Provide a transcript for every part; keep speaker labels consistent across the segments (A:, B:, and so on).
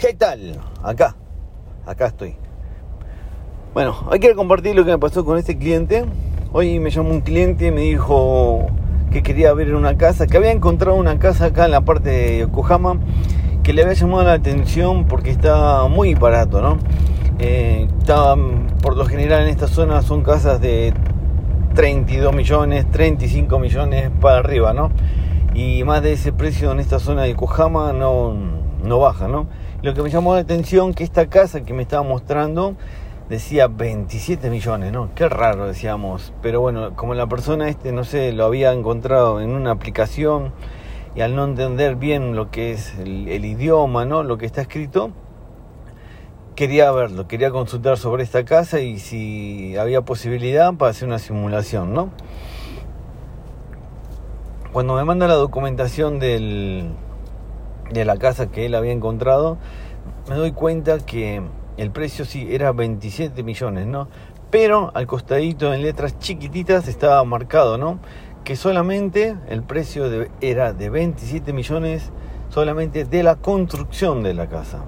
A: ¿Qué tal? Acá, acá estoy. Bueno, hay que compartir lo que me pasó con este cliente. Hoy me llamó un cliente y me dijo que quería ver una casa, que había encontrado una casa acá en la parte de Yokohama que le había llamado la atención porque está muy barato, ¿no? Eh, por lo general en esta zona son casas de 32 millones, 35 millones para arriba, ¿no? Y más de ese precio en esta zona de Yokohama no, no baja, ¿no? Lo que me llamó la atención que esta casa que me estaba mostrando decía 27 millones, ¿no? Qué raro decíamos, pero bueno, como la persona este, no sé, lo había encontrado en una aplicación y al no entender bien lo que es el, idioma, ¿no? Lo que está escrito, quería verlo, quería consultar sobre esta casa y si había posibilidad para hacer una simulación, ¿no? Cuando me manda la documentación del, de la casa que él había encontrado, me doy cuenta que el precio sí era 27 millones, ¿no? Pero al costadito en letras chiquititas estaba marcado, ¿no? Que solamente el precio era de 27 millones solamente de la construcción de la casa.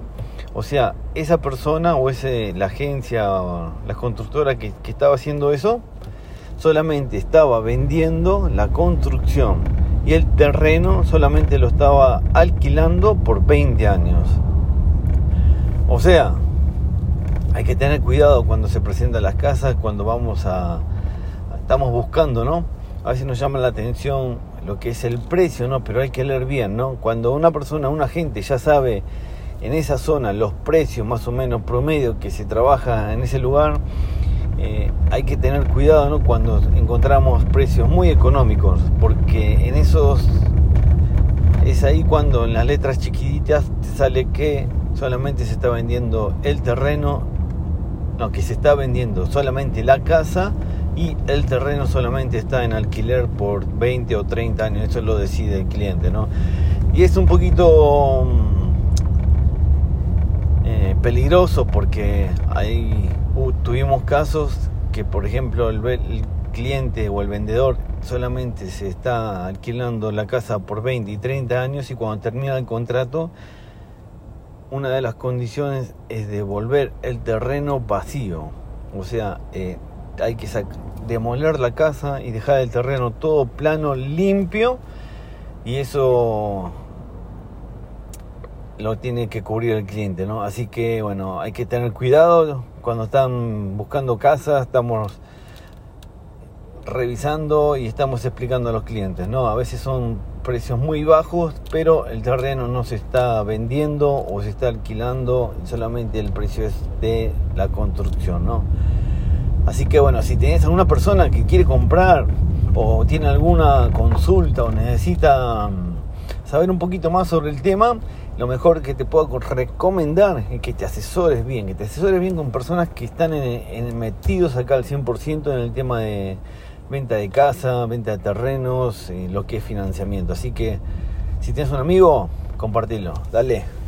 A: O sea, esa persona o ese, la agencia, la constructora que, que estaba haciendo eso, solamente estaba vendiendo la construcción y el terreno solamente lo estaba alquilando por 20 años. O sea, hay que tener cuidado cuando se presentan las casas, cuando vamos a... Estamos buscando, ¿no? A veces nos llama la atención lo que es el precio, ¿no? Pero hay que leer bien, ¿no? Cuando una persona, un agente ya sabe en esa zona los precios más o menos promedio que se trabaja en ese lugar, eh, hay que tener cuidado ¿no? cuando encontramos precios muy económicos, porque en esos es ahí cuando en las letras chiquititas sale que solamente se está vendiendo el terreno, no, que se está vendiendo solamente la casa y el terreno solamente está en alquiler por 20 o 30 años, eso lo decide el cliente, ¿no? Y es un poquito mm, peligroso porque hay tuvimos casos que, por ejemplo, el, cliente o el vendedor solamente se está alquilando la casa por 20 y 30 años y cuando termina el contrato, una de las condiciones es devolver el terreno vacío. O sea, eh, hay que demoler la casa y dejar el terreno todo plano, limpio. Y eso lo tiene que cubrir el cliente, ¿no? Así que bueno, hay que tener cuidado cuando están buscando casa, estamos revisando y estamos explicando a los clientes, ¿no? A veces son precios muy bajos, pero el terreno no se está vendiendo o se está alquilando, solamente el precio es de la construcción, ¿no? Así que bueno, si tenés alguna persona que quiere comprar o tiene alguna consulta o necesita mm, saber un poquito más sobre el tema, lo mejor que te puedo recomendar es que te asesores bien, que te asesores bien con personas que están metidos acá al 100% en el tema de venta de casa, venta de terrenos, lo que es financiamiento. Así que si tienes un amigo, compartilo. Dale.